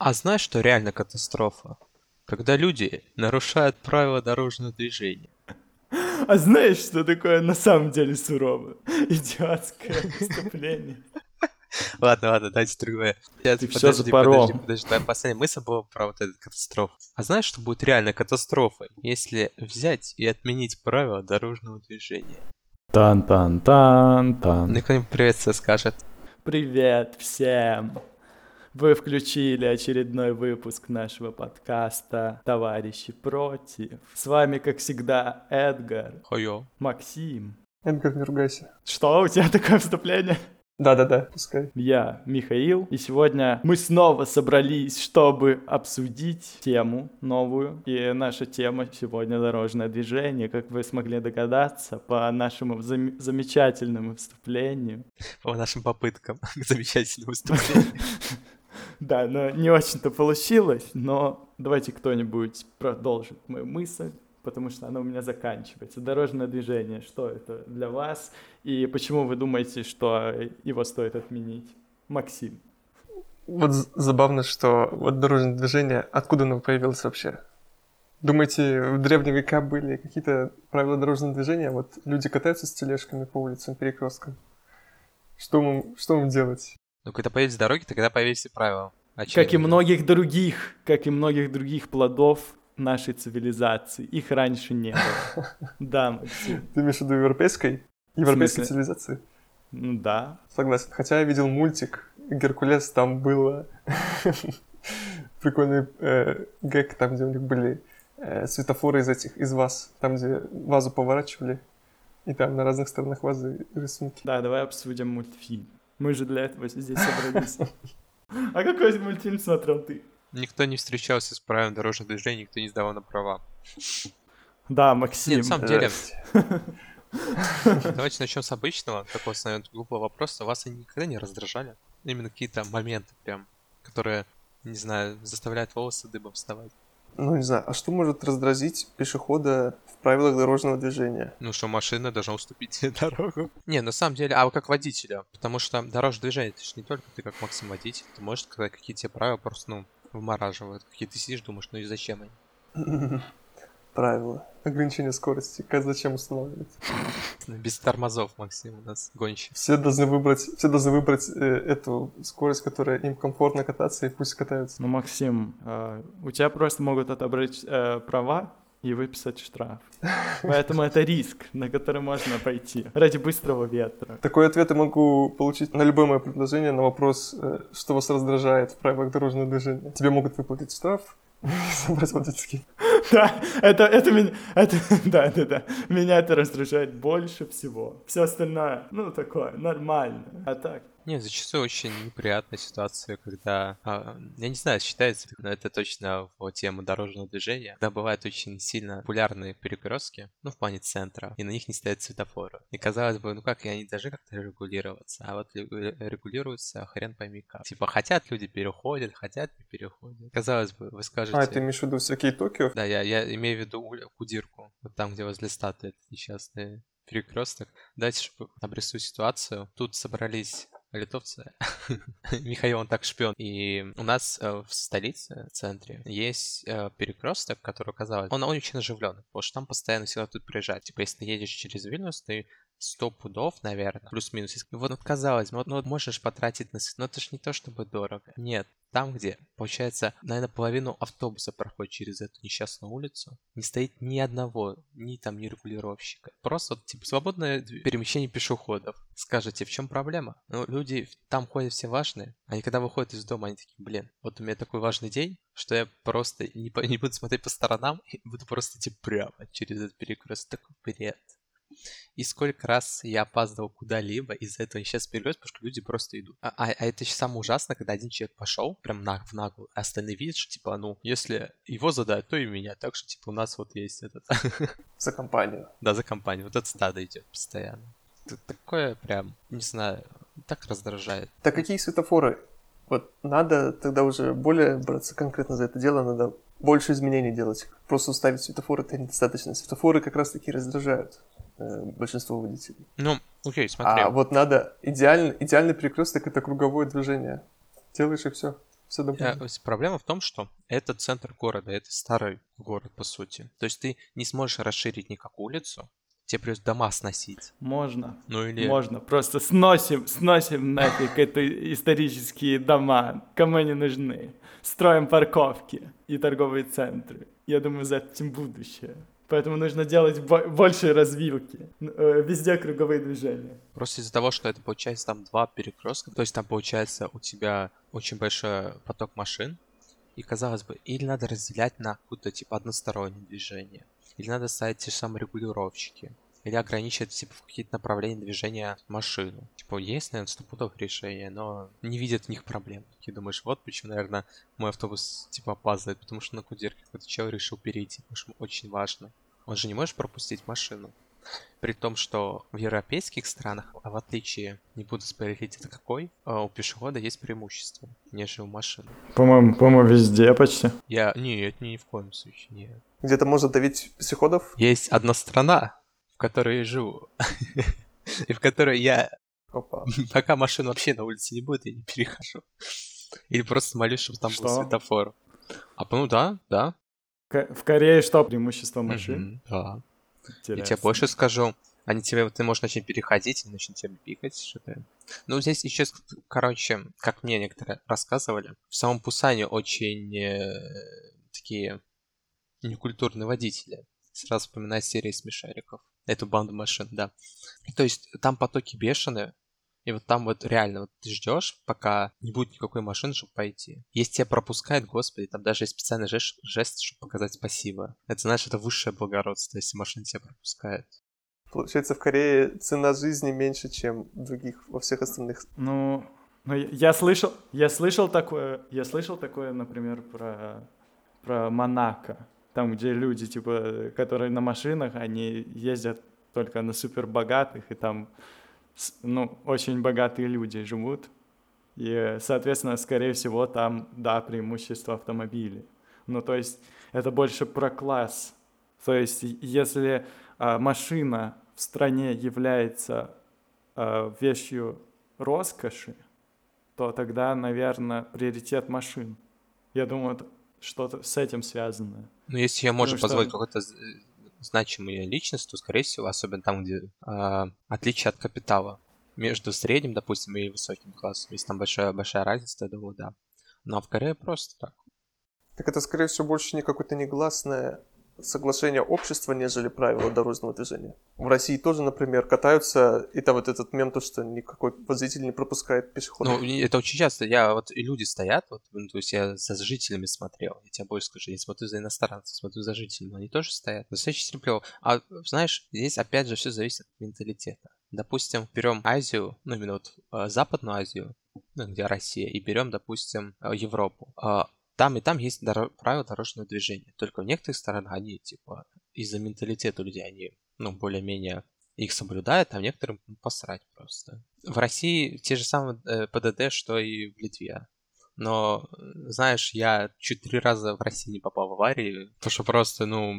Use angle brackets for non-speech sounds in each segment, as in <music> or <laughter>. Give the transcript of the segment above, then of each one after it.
А знаешь, что реально катастрофа? Когда люди нарушают правила дорожного движения. А знаешь, что такое на самом деле сурово? Идиотское <laughs> выступление. Ладно, ладно, дайте другое. Ты подожди, все подожди, подожди, твоя последняя мысль была про вот эту катастрофу. А знаешь, что будет реально катастрофой, если взять и отменить правила дорожного движения? Тан-тан-тан-тан. Никто-нибудь приветствие скажет. Привет всем! Вы включили очередной выпуск нашего подкаста «Товарищи против». С вами, как всегда, Эдгар. Хойо. Максим. Эдгар, не ругайся. Что, у тебя такое вступление? Да-да-да, пускай. Я Михаил, и сегодня мы снова собрались, чтобы обсудить тему новую. И наша тема сегодня дорожное движение, как вы смогли догадаться по нашему зам- замечательному выступлению. По нашим попыткам <laughs> к замечательному выступлению. <laughs> Да, но не очень-то получилось, но давайте кто-нибудь продолжит мою мысль потому что оно у меня заканчивается. Дорожное движение, что это для вас? И почему вы думаете, что его стоит отменить? Максим. Вот забавно, что вот дорожное движение, откуда оно появилось вообще? Думаете, в древние века были какие-то правила дорожного движения? Вот люди катаются с тележками по улицам, перекресткам. Что мы, что мы делать? Ну, когда появились дороги, тогда появились и правила. Очевидно. Как и многих других, как и многих других плодов, нашей цивилизации. Их раньше не было. <laughs> Да, Максим. Ты имеешь в виду европейской? Европейской цивилизации? Ну да. Согласен. Хотя я видел мультик Геркулес, там было <laughs> прикольный э, гэг, там, где у них были э, светофоры из этих, из ваз, там, где вазу поворачивали, и там на разных сторонах вазы рисунки. Да, давай обсудим мультфильм. Мы же для этого здесь собрались. <laughs> <laughs> А какой мультфильм смотрел ты? Никто не встречался с правилами дорожного движения, никто не сдавал на права. Да, Максим. Нет, на самом деле... <laughs> Давайте начнем с обычного, такого, наверное, глупого вопроса. Вас они никогда не раздражали? Именно какие-то моменты прям, которые, не знаю, заставляют волосы дыбом вставать. Ну, не знаю, а что может раздразить пешехода в правилах дорожного движения? Ну, что машина должна уступить <laughs> дорогу. Не, на самом деле, а как водителя, потому что дорожное движение, это же не только ты как Максим водитель, ты можешь сказать какие-то правила просто, ну, вымораживают. Какие ты сидишь, думаешь, ну и зачем они? <laughs> Правила. Ограничение скорости. Как зачем устанавливать? Без тормозов, Максим, у нас гонщик. Все должны выбрать, все должны выбрать э, эту скорость, которая им комфортно кататься, и пусть катаются. Ну, Максим, э, у тебя просто могут отобрать э, права, и выписать штраф. <laughs> Поэтому это риск, на который можно пойти ради быстрого ветра. Такой ответ я могу получить на любое мое предложение на вопрос, э, что вас раздражает в правилах дорожного движения. Тебе могут выплатить штраф, <laughs> собрать водительский. Да, это, это меня, это, <laughs> да, да, да, меня это раздражает больше всего. Все остальное, ну, такое, нормально. А так, нет, зачастую очень неприятная ситуация, когда, а, я не знаю, считается, но это точно в тему дорожного движения, когда бывают очень сильно популярные перекрестки, ну, в плане центра, и на них не стоят светофоры. И казалось бы, ну как, они должны как-то регулироваться, а вот регулируются хрен пойми как. Типа, хотят люди переходят, хотят не переходят. Казалось бы, вы скажете... А, ты имеешь в виду всякие Токио? Да, я, я имею в виду Кудирку, вот там, где возле статуи несчастные перекресток. Дальше обрисую ситуацию. Тут собрались литовцы. <laughs> Михаил, он так шпион. И у нас э, в столице, в центре, есть э, перекресток, который, казалось, он, очень оживленный, потому что там постоянно всегда тут приезжать. Типа, если ты едешь через Вильнюс, ты сто пудов, наверное, плюс-минус. Вот, вот казалось, вот, ну, можешь потратить на... Но это же не то, чтобы дорого. Нет, там, где, получается, наверное, половину автобуса проходит через эту несчастную улицу, не стоит ни одного, ни там, ни регулировщика. Просто, вот, типа, свободное перемещение пешеходов. Скажете, в чем проблема? Ну, люди там ходят все важные, они когда выходят из дома, они такие, блин, вот у меня такой важный день, что я просто не, не буду смотреть по сторонам и буду просто идти прямо через этот перекресток. Бред. И сколько раз я опаздывал куда-либо из-за этого сейчас перелез, потому что люди просто идут. А, а, а это еще самое ужасное, когда один человек пошел, прям на, в наглую, а остальные видят, что типа, ну, если его задают, то и меня. Так что, типа, у нас вот есть этот... <laughs> За компанию. Да, за компанию. Вот это стадо идет постоянно. Это такое прям, не знаю, так раздражает. Так какие светофоры? Вот надо тогда уже более браться конкретно за это дело, надо больше изменений делать. Просто ставить светофоры это недостаточно. Светофоры как раз таки раздражают. Э, большинство водителей. Ну, окей, смотри. А вот надо идеальный, идеальный перекресток это круговое движение. Делаешь и все. Все Я- Проблема в том, что это центр города, это старый город, по сути. То есть ты не сможешь расширить никак улицу, тебе придется дома сносить. Можно. Ну или... Можно. Просто сносим, сносим нафиг это исторические дома. Кому они нужны? Строим парковки и торговые центры. Я думаю, за этим будущее. Поэтому нужно делать бо- больше развилки. Э, Везде круговые движения. Просто из-за того, что это получается там два перекрестка, то есть там получается у тебя очень большой поток машин, и казалось бы, или надо разделять на какое-то типа одностороннее движение, или надо ставить те же самые регулировщики, или ограничивать типа в какие-то направления движения машину. Типа есть, наверное, стопудовых решения, но не видят в них проблем. Такие думаешь, вот почему, наверное, мой автобус типа опаздывает, потому что на кудерке какой-то чел решил перейти, потому что очень важно. Он же не может пропустить машину. При том, что в европейских странах, а в отличие, не буду спойлерить, это какой, а, у пешехода есть преимущество, нежели у машины. По-моему, по-моему, везде почти. Я... Нет, ни в коем случае, нет. Где-то может давить пешеходов. Есть одна страна, которой я живу, <laughs> и в которой я, Опа. <laughs> пока машин вообще на улице не будет, я не перехожу. Или просто молюсь, чтобы там был светофор. А, ну да, да. В Корее что преимущество машин? Да. Я тебе больше скажу. Они тебе, ты можешь начать переходить, и начнут тебя пикать, что-то. Ну, здесь еще, короче, как мне некоторые рассказывали, в самом Пусане очень э, такие некультурные водители. Сразу вспоминаю серии смешариков. Эту банду машин, да. То есть там потоки бешеные, и вот там вот реально вот ты ждешь, пока не будет никакой машины, чтобы пойти. Если тебя пропускают, господи, там даже есть специальный жест, жест чтобы показать спасибо. Это, знаешь, это высшее благородство, если машина тебя пропускает. Получается, в Корее цена жизни меньше, чем других, во всех остальных. Ну, ну, я- я слышал, я слышал такое, я слышал такое, например, про, про Монако, там, где люди, типа, которые на машинах, они ездят только на супербогатых, и там, ну, очень богатые люди живут, и, соответственно, скорее всего, там, да, преимущество автомобилей. Ну, то есть, это больше про класс. То есть, если а, машина в стране является а, вещью роскоши, то тогда, наверное, приоритет машин. Я думаю, что-то с этим связано. Ну, если я может что- позволить какой-то з- значимый личность, то, скорее всего, особенно там, где а, отличие от капитала между средним, допустим, и высоким классом, если там большая, большая разница, то я думаю, да. Ну, а в Корее просто так. Так это, скорее всего, больше не какое-то негласное соглашение общества, нежели правила дорожного движения. В России тоже, например, катаются, и там вот этот мем, то, что никакой водитель не пропускает пешеходов. Ну, это очень часто. Я вот и люди стоят, вот, ну, то есть я за жителями смотрел. Я тебе больше скажу, я смотрю за иностранцев, смотрю за жителями, они тоже стоят. Достаточно терпеливо. А знаешь, здесь опять же все зависит от менталитета. Допустим, берем Азию, ну именно вот э, Западную Азию, ну, где Россия, и берем, допустим, э, Европу. Там и там есть доро- правила дорожного движения. Только в некоторых странах они, типа, из-за менталитета людей, они, ну, более-менее их соблюдают, а некоторым ну, посрать просто. В России те же самые э, ПДД, что и в Литве. Но, э, знаешь, я чуть три раза в России не попал в аварии, потому что просто, ну,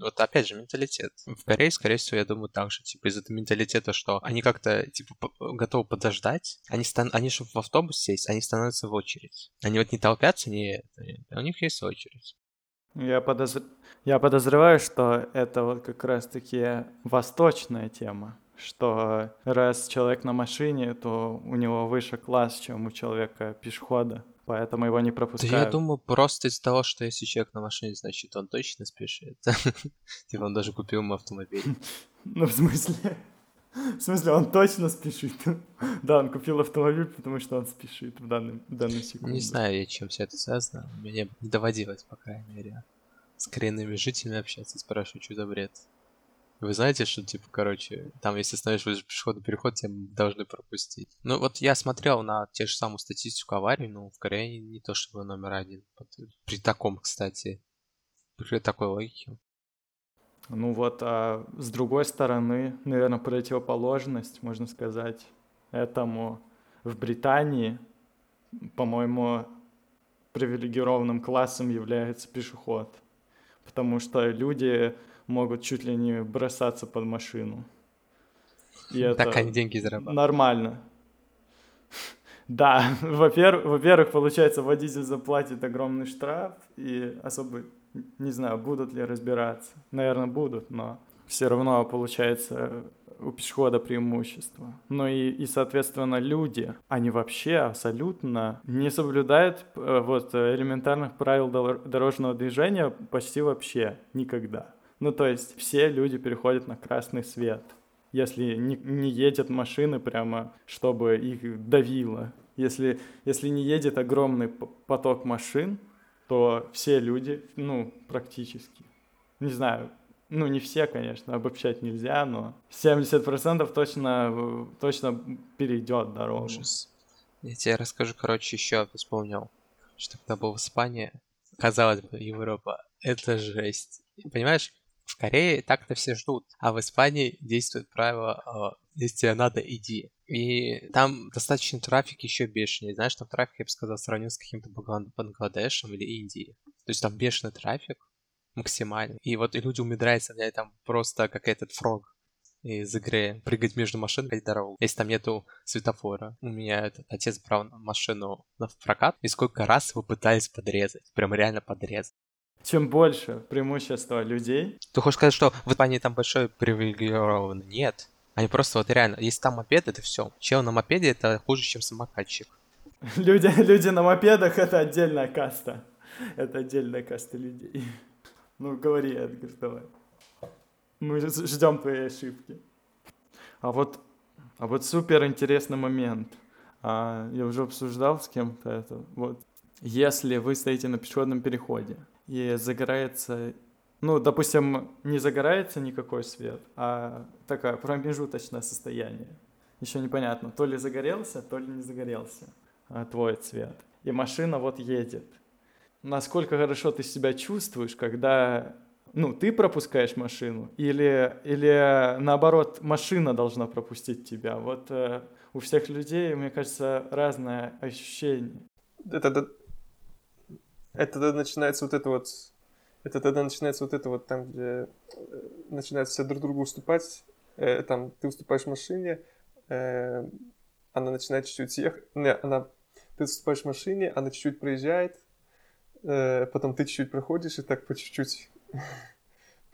вот опять же, менталитет. В Корее, скорее всего, я думаю, так же, типа, из-за этого менталитета, что они как-то, типа, готовы подождать, они, стан... они чтобы в автобус сесть, они становятся в очередь. Они вот не толпятся, не... это, У них есть очередь. Я, подозр... Я подозреваю, что это вот как раз-таки восточная тема, что раз человек на машине, то у него выше класс, чем у человека пешехода, поэтому его не Да пропускают. я думаю, просто из-за того, что если человек на машине, значит, он точно спешит. <laughs> Типа, он даже купил ему автомобиль. <laughs> Ну, в смысле? В смысле, он точно спешит. <laughs> Да, он купил автомобиль, потому что он спешит в данный, в данную секунду. Не знаю, я, чем все это связано. Мне не доводилось, по крайней мере, с коренными жителями общаться, спрашивать, что за бред. Вы знаете, что, типа, короче, там, если становишься возле пешеходный переход, тебя должны пропустить. Ну, вот я смотрел на те же самую статистику аварий, ну, в Корее не то чтобы номер один. При таком, кстати, при такой логике. Ну вот, а с другой стороны, наверное, противоположность, можно сказать, этому в Британии, по-моему, привилегированным классом является пешеход, потому что люди могут чуть ли не бросаться под машину. И это Так они деньги зарабатывают. нормально. <laughs> Да, <laughs> во-первых, во-первых, получается, водитель заплатит огромный штраф, и особо, не знаю, будут ли разбираться. Наверное, будут, но все равно получается у пешехода преимущество. Ну и, и, соответственно, люди, они вообще абсолютно не соблюдают э, вот элементарных правил дорожного движения почти вообще никогда. Ну то есть все люди переходят на красный свет если не, не едет машины прямо, чтобы их давило. Если, если не едет огромный поток машин, то все люди, ну, практически, не знаю, ну, не все, конечно, обобщать нельзя, но 70% точно, точно перейдет дорогу. Ужас. Я тебе расскажу, короче, еще вспомнил, что когда был в Испании, казалось бы, Европа, это жесть. Понимаешь, в Корее так-то все ждут, а в Испании действует правило а, «если тебе надо, иди». И там достаточно трафик еще бешеный. Знаешь, там трафик, я бы сказал, сравнил с каким-то Бангладешем или Индией. То есть там бешеный трафик максимальный. И вот и люди умудряются, блядь, там просто как этот фрог из игры прыгать между машин, ходить дорогу. Если там нету светофора. У меня этот отец брал машину в прокат, и сколько раз его пытались подрезать. Прям реально подрезать чем больше преимущества людей. Ты хочешь сказать, что в Испании там большой привилегированный? Нет. Они просто вот реально, если там мопед, это все. Чел на мопеде это хуже, чем самокатчик. <laughs> Люди, люди на мопедах это отдельная каста. Это отдельная каста людей. <laughs> Ну, говори, Эдгар, давай. Мы ждем твоей ошибки. А вот, а вот супер интересный момент. А, я уже обсуждал с кем-то это. Вот, если вы стоите на пешеходном переходе, и загорается, ну, допустим, не загорается никакой свет, а такое промежуточное состояние. Еще непонятно, то ли загорелся, то ли не загорелся а, твой цвет. И машина вот едет. Насколько хорошо ты себя чувствуешь, когда ну, ты пропускаешь машину, или, или наоборот, машина должна пропустить тебя. Вот э, у всех людей, мне кажется, разное ощущение. Это, это, это тогда начинается вот это вот... Это тогда начинается вот это вот там, где э, начинают все друг другу уступать. Э, там ты уступаешь машине, э, она начинает чуть-чуть ехать. Не, она... Ты уступаешь машине, она чуть-чуть проезжает, э, потом ты чуть-чуть проходишь, и так по чуть-чуть <laughs>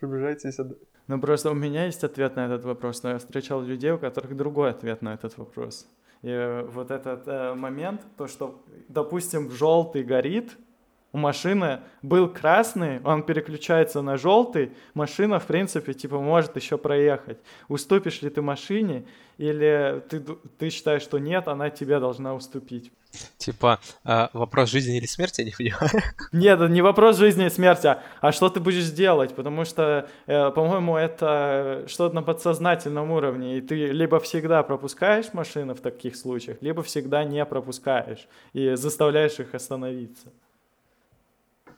приближаетесь. Ну, просто у меня есть ответ на этот вопрос, но я встречал людей, у которых другой ответ на этот вопрос. И вот этот э, момент, то, что, допустим, желтый горит, у машины был красный, он переключается на желтый, машина, в принципе, типа, может еще проехать. Уступишь ли ты машине, или ты, ты считаешь, что нет, она тебе должна уступить? Типа, э, вопрос жизни или смерти, я не понимаю. Нет, не вопрос жизни и смерти, а, а что ты будешь делать, потому что, э, по-моему, это что-то на подсознательном уровне, и ты либо всегда пропускаешь машины в таких случаях, либо всегда не пропускаешь и заставляешь их остановиться.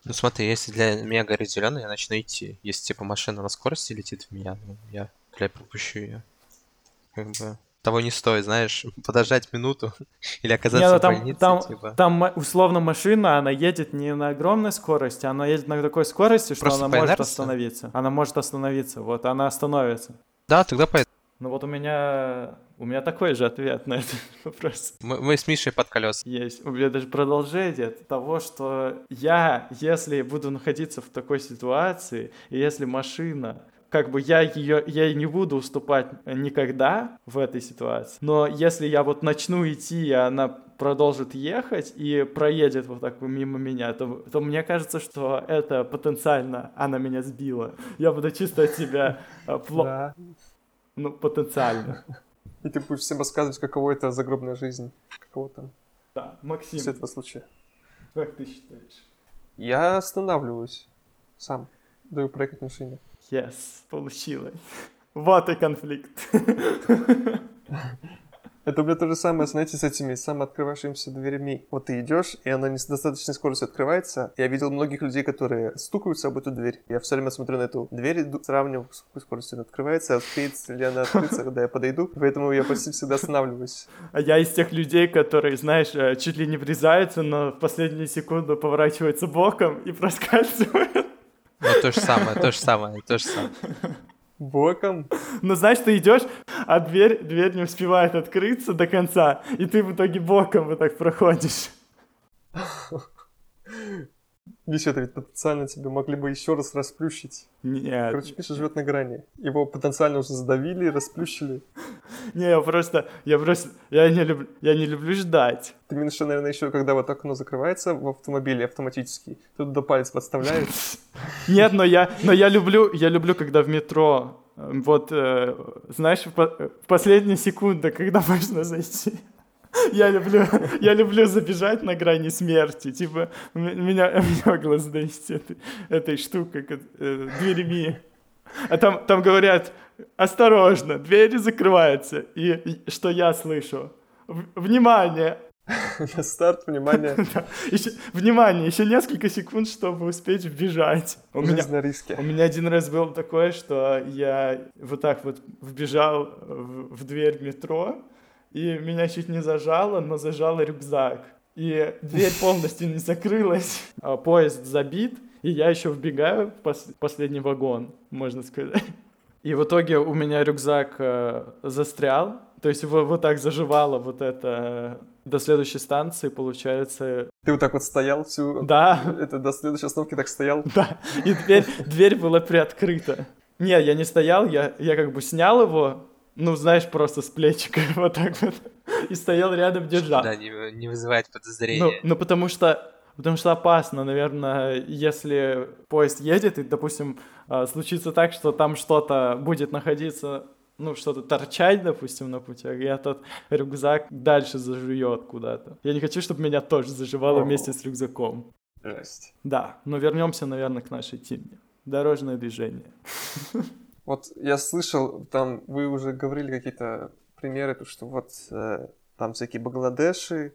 Ну смотри, если для меня горит зеленый, я начну идти. Если типа машина на скорости летит в меня, ну, я, блядь, пропущу ее. Как бы того не стоит, знаешь, <laughs> подождать минуту <laughs> или оказаться не, ну, там, в больнице. Там, типа. там условно машина, она едет не на огромной скорости, она едет на такой скорости, что Просто она может инерции? остановиться. Она может остановиться, вот, она остановится. Да, тогда поэтому. Ну вот у меня у меня такой же ответ на этот <laughs> вопрос. Мы, мы с Мишей под колес. Есть. У меня даже продолжение того, что я, если буду находиться в такой ситуации, и если машина как бы я ее, я ей не буду уступать никогда в этой ситуации. Но если я вот начну идти, и она продолжит ехать и проедет вот так мимо меня, то, то мне кажется, что это потенциально она меня сбила. Я буду чувствовать себя э, плохо. Ну, потенциально. И ты будешь всем рассказывать, каково это загробная жизнь. Каково там. Да, Максим. С этого случая. Как ты считаешь? Я останавливаюсь сам. Даю проехать машине. Yes, получилось. <laughs> Вот и конфликт. <laughs> Это, блядь, то же самое, знаете, с этими самооткрывающимися дверями. Вот ты идешь, и она не с достаточной скоростью открывается. Я видел многих людей, которые стукаются об эту дверь. Я все время смотрю на эту дверь, сравниваю, с какой скоростью она открывается, успеет ли она открыться, когда я подойду. Поэтому я почти всегда останавливаюсь. А я из тех людей, которые, знаешь, э, чуть ли не врезаются, но в последнюю секунду поворачиваются боком и проскальзывают. Ну, то же самое, то же самое, то же самое. Боком? Ну, знаешь, ты идешь, а дверь, дверь не успевает открыться до конца, и ты в итоге боком вот так проходишь. <laughs> Видишь, это ведь потенциально тебе могли бы еще раз расплющить. Нет. Короче, Миша живет на грани. Его потенциально уже задавили, расплющили. Не, я просто, я просто, я не люблю, я не люблю ждать. Ты имеешь, наверное, еще когда вот окно закрывается в автомобиле автоматически, ты туда палец подставляешь. Нет, но я, но я люблю, я люблю, когда в метро, э, вот, э, знаешь, в, по- в последние секунды, когда можно зайти. Я люблю, я люблю забежать на грани смерти. Типа, меня, меня глаз этой, этой штукой, ко- э, дверями. А там, там говорят, осторожно, двери закрываются. И, и что я слышу? В- Внимание! <laughs> Старт, внимание, <laughs> Да. Еще- внимание, еще несколько секунд, чтобы успеть вбежать. У меня, на риске. у меня один раз было такое, что я вот так вот вбежал в, в дверь метро, и меня чуть не зажало, но зажало рюкзак. И дверь полностью не закрылась, а поезд забит, и я еще вбегаю в пос- последний вагон, можно сказать. И в итоге у меня рюкзак э, застрял, то есть его вот так заживало вот это э, до следующей станции, получается. Ты вот так вот стоял всю... Да, Это до следующей остановки так стоял. да, и дверь, дверь была приоткрыта. Не, я не стоял, я, я как бы снял его, ну, знаешь, просто с плечика <laughs> вот так вот, и стоял рядом, держал. Да, не, не вызывает Ну, подозрения. ну, потому что Потому что опасно, наверное, если поезд едет, и, допустим, а, случится так, что там что-то будет находиться, ну, что-то торчать, допустим, на путях, и этот рюкзак дальше зажует куда-то. Я не хочу, чтобы меня тоже заживало О. вместе с рюкзаком. Жесть. Да, но вернемся, наверное, к нашей теме. Дорожное движение. <laughs> Вот я слышал, там вы уже говорили какие-то примеры, то, что вот э, там всякие Бангладеши,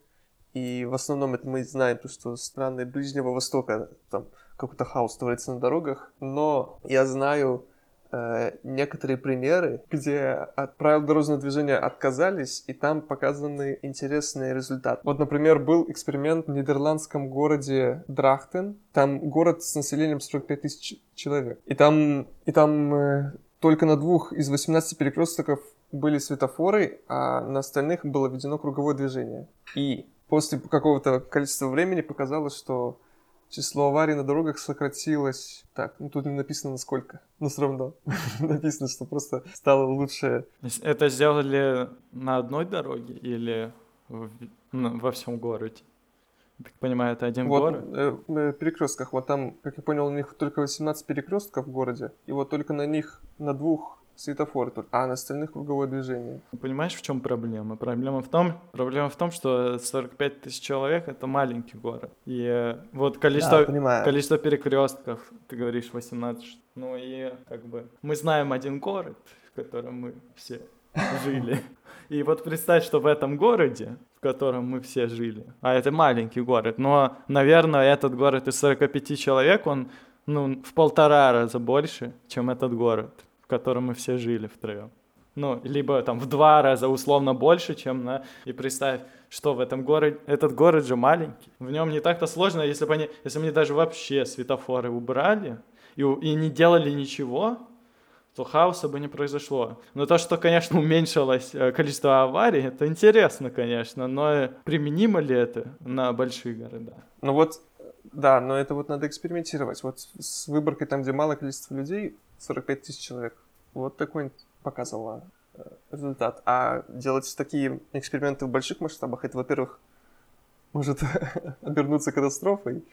и в основном это мы знаем, то, что страны Ближнего Востока, там какой-то хаос творится на дорогах, но я знаю э, некоторые примеры, где от правил дорожного движения отказались, и там показаны интересные результаты. Вот, например, был эксперимент в нидерландском городе Драхтен. Там город с населением 45 тысяч человек. И там, и там э, только на двух из 18 перекрестков были светофоры, а на остальных было введено круговое движение. И после какого-то количества времени показалось, что число аварий на дорогах сократилось. Так, ну тут не написано насколько, но все равно <laughs> написано, что просто стало лучше. Это сделали на одной дороге или в- ну, во всем городе? Я так понимаю, это один Вот город? э, на перекрестках, вот там, как я понял, у них только 18 перекрестков в городе, и вот только на них, на двух светофоры, только, а на остальных круговое движение. Понимаешь, в чем проблема? Проблема в том, проблема в том, что 45 тысяч человек это маленький город. И э, вот количество, понимаю. количество перекрестков, ты говоришь 18. Ну и как бы мы знаем один город, в котором мы все <laughs> жили. И вот представь, что в этом городе, в котором мы все жили, а это маленький город, но, наверное, этот город из 45 человек, он ну, в полтора раза больше, чем этот город, в котором мы все жили втроем. Ну, либо там в два раза условно больше, чем на... И представь, что в этом городе... Этот город же маленький. В нем не так-то сложно, если бы они... Если бы они даже вообще светофоры убрали и, и не делали ничего, то хаоса бы не произошло. Но то, что, конечно, уменьшилось э, количество аварий, это интересно, конечно, но применимо ли это на большие города? Ну вот, да, но это вот надо экспериментировать. Вот с- выборкой там, где малое количество людей, 45 тысяч человек, вот такой показывала э, результат. А делать такие эксперименты в больших масштабах, это, во-первых, может <laughs> обернуться катастрофой.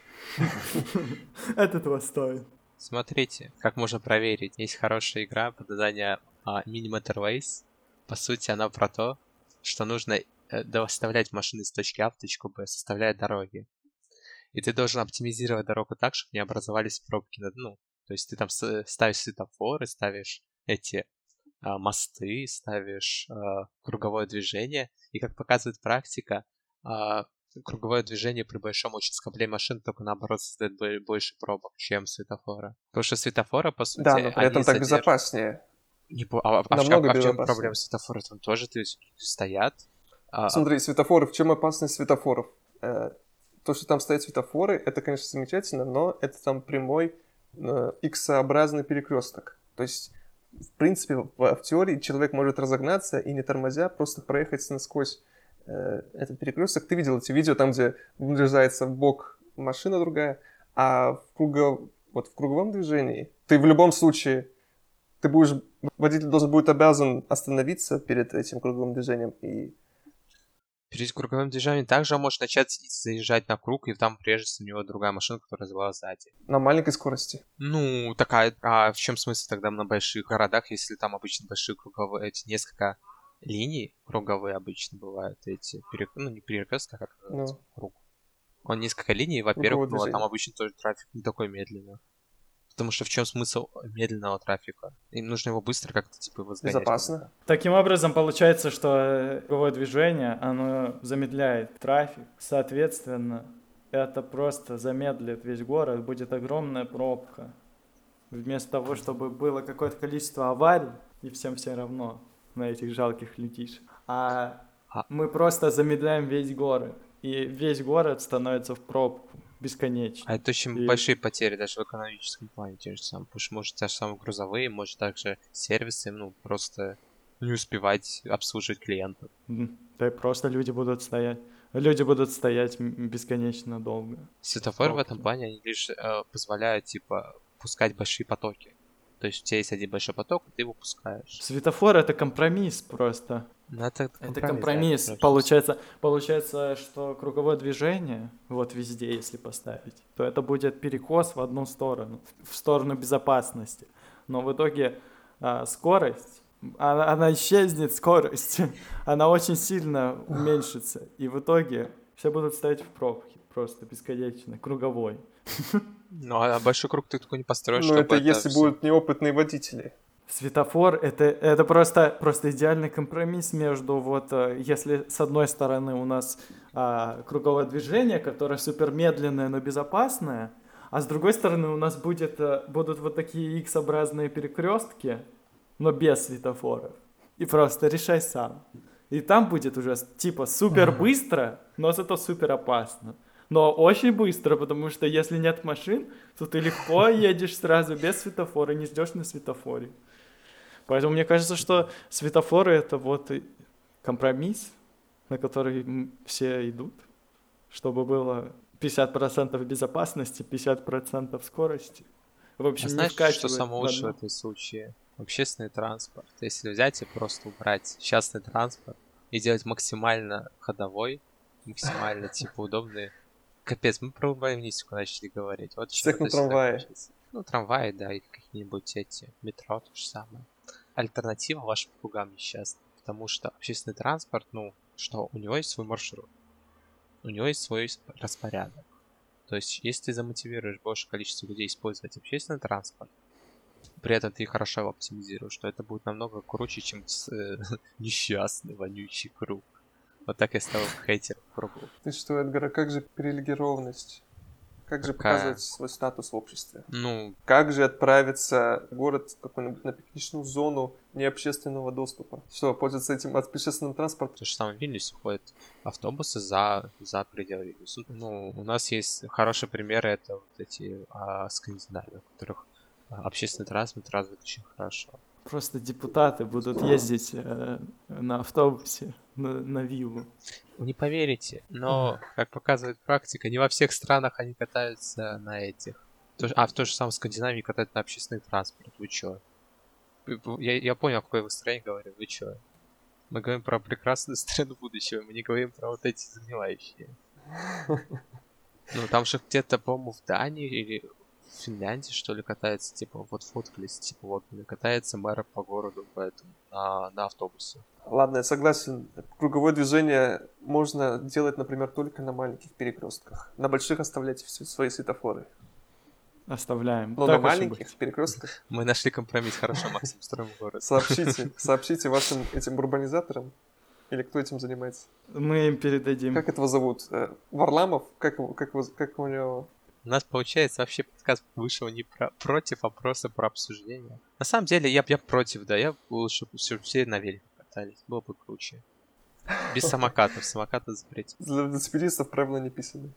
Это того стоит. Смотрите, как можно проверить. Есть хорошая игра под названием а, Minimeter Ways. По сути, она про то, что нужно э, доставлять машины с точки А в точку Б, составляя дороги. И ты должен оптимизировать дорогу так, чтобы не образовались пробки. на- Ну, то есть ты там ставишь светофоры, ставишь эти а, мосты, ставишь а, круговое движение. И как показывает практика, а, круговое движение при большом очень скоплении машин только наоборот создает бо- больше пробок, чем светофора. Потому что светофора, по сути, Да, но при этом так безопаснее. Не а, а Намного а в чем безопаснее. проблема светофора? Там тоже то есть, стоят. а, Смотри, светофоры, в чем опасность светофоров? Э, То, что там стоят светофоры, это, конечно, замечательно, но это там прямой X-образный перекресток. То есть в принципе, в, в теории человек может разогнаться и не тормозя просто проехать насквозь э, этот перекресток. Ты видел эти видео, там, где врезается в бок машина другая, а в, кругов... вот в круговом движении ты в любом случае, ты будешь, водитель должен будет обязан остановиться перед этим круговым движением и Перед круговым движением также он может начать заезжать на круг, и там прежде у него другая машина, которая была сзади. На маленькой скорости. Ну, такая... А в чем смысл тогда на больших городах, если там обычно большие круговые, эти несколько линий круговые обычно бывают, эти перек... ну не перекрестка, как ну. круг. Он несколько линий, во-первых, ну, а там обычно тоже трафик не такой медленный. Потому что в чем смысл медленного трафика? Им нужно его быстро как-то типа возгонять. Безопасно. Таким образом, получается, что круговое движение, оно замедляет трафик. Соответственно, это просто замедлит весь город, будет огромная пробка. Вместо того, чтобы было какое-то количество аварий, и всем все равно на этих жалких людишек. А, а мы просто замедляем весь город. И весь город становится в пробку бесконечно. А это очень и... большие потери даже в экономическом плане, те же самые. Потому что может те же самые грузовые, может также сервисы, ну, просто не успевать обслуживать клиентов. Да и просто люди будут стоять. Люди будут стоять бесконечно долго. Светофор в этом плане они лишь э, позволяют, типа, пускать большие потоки. То есть у тебя есть один большой поток, и ты его пускаешь. Светофор это компромисс просто. Ну, это компромисс. Это компромисс. Да, получается, получается, что круговое движение, вот везде, если поставить, то это будет перекос в одну сторону, в сторону безопасности. Но в итоге а, скорость, она, она исчезнет, скорость, <laughs> она очень сильно уменьшится. И в итоге все будут стоять в пробке, просто бесконечно, круговой. <laughs> Ну, а большой круг ты такой не построишь. Ну, это если все... будут неопытные водители. Светофор это, это просто, просто идеальный компромисс между вот, э, если с одной стороны у нас а, круговое движение, которое супер медленное, но безопасное, а с другой стороны у нас будет, э, будут вот такие X-образные перекрестки, но без светофоров. И просто решай сам. И там будет уже типа супер быстро, но зато супер опасно но очень быстро, потому что если нет машин, то ты легко <laughs> едешь сразу без светофора, не ждешь на светофоре. Поэтому мне кажется, что светофоры это вот компромисс, на который все идут, чтобы было 50% безопасности, 50% скорости. В общем, а знаешь, что самое лучшее в этом случае? Общественный транспорт. Если взять и просто убрать частный транспорт и делать максимально ходовой, максимально типа удобный Капец, мы про урбанистику начали говорить. Вот Всех на трамвае. Ну, трамваи, да, и какие-нибудь эти, метро, то же самое. Альтернатива вашим кругам несчастным. Потому что общественный транспорт, ну, что, у него есть свой маршрут. У него есть свой распорядок. То есть, если ты замотивируешь большее количество людей использовать общественный транспорт, при этом ты хорошо его оптимизируешь, то это будет намного круче, чем э, <laughs> несчастный вонючий круг. Вот так я стал хейтером пробовал. Ты что, Эдгар, а как же привилегированность? Как же Какая? показывать свой статус в обществе? Ну... Как же отправиться в город какую-нибудь на пикничную зону необщественного доступа? Что, пользоваться этим общественным транспортом? То же самое в Вильнюсе ходят автобусы за, за пределы Вильнюса. Ну, у нас есть хорошие примеры, это вот эти а, скандинавы, у которых а, общественный транспорт развит очень хорошо. Просто депутаты будут ездить э, на автобусе на, на виллу. Не поверите, но, как показывает практика, не во всех странах они катаются на этих. А в той же самой Скандинавии катают на общественный транспорт. Вы чё? Я, я понял, какое вы строение говорю. Вы чё? Мы говорим про прекрасную <laughs> страну будущего, мы не говорим про вот эти загнивающие. <laughs> Ну, там же где-то, по-моему, в Дании или в Финляндии, что ли, катается, типа, вот фоткались, типа, вот, катается мэр по городу, поэтому, на, на автобусе. Ладно, я согласен. Круговое движение можно делать, например, только на маленьких перекрестках. На больших оставлять все свои светофоры. Оставляем. Но так на маленьких быть. перекрестках. <laughs> Мы нашли компромисс, хорошо, Максим, строим город. Сообщите, <laughs> сообщите вашим этим урбанизаторам, или кто этим занимается? Мы им передадим. Как этого зовут? Э, Варламов? Как, как, как у него у нас получается вообще подкаст вышел не про, против, а просто про обсуждение. На самом деле я, я против, да, я лучше все, все на велике катались, было бы круче. Без самокатов, самокаты запретить. Для велосипедистов правила не писаны.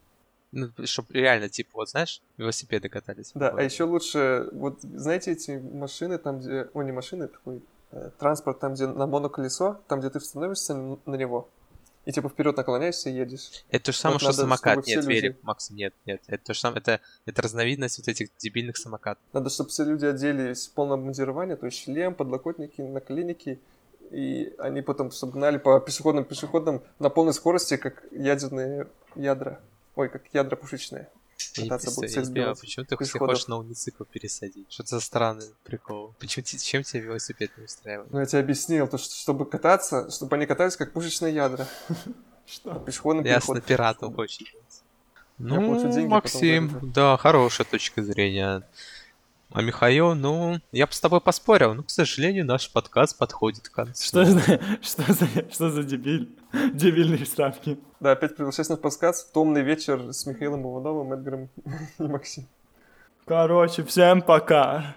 Ну, чтобы реально, типа, вот знаешь, велосипеды катались. Да, а еще лучше, вот знаете эти машины, там где, о, не машины, такой э, транспорт, там где на моноколесо, там где ты становишься на него, и типа вперед наклоняешься и едешь. Это то же самое, Вот что надо, самокат. Нет, люди- велик, Макс, нет, нет. Это то же самое, это, это разновидность вот этих дебильных самокатов. Надо, чтобы все люди оделись в полное обмундирование, то есть шлем, подлокотники, наколенники, и они потом, гнали по пешеходным пешеходам на полной скорости, как ядерные ядра. Ой, как ядра пушечные. Пытаться будет понимаю, сбивать почему ты всех пешеходов. хочешь на уницикл пересадить? Что это за странный прикол? Почему, чем тебе велосипед не устраивает? Ну, я тебе объяснил, то, что чтобы кататься, чтобы они катались как пушечные ядра. <laughs> Что? Пешеходным Ясно, переходом. пиратом хочешь. Получу Ну, деньги, Максим, да, хорошая точка зрения. А Михаил, ну, я бы с тобой поспорил, но, к сожалению, наш подкаст подходит к концу. Что за, <laughs> что за, что за дебиль? <laughs> Дебильные вставки. Да, опять приглашаюсь на подкаст «Томный вечер» с Михаилом Ивановым, Эдгаром <laughs> и Максимом. Короче, всем пока.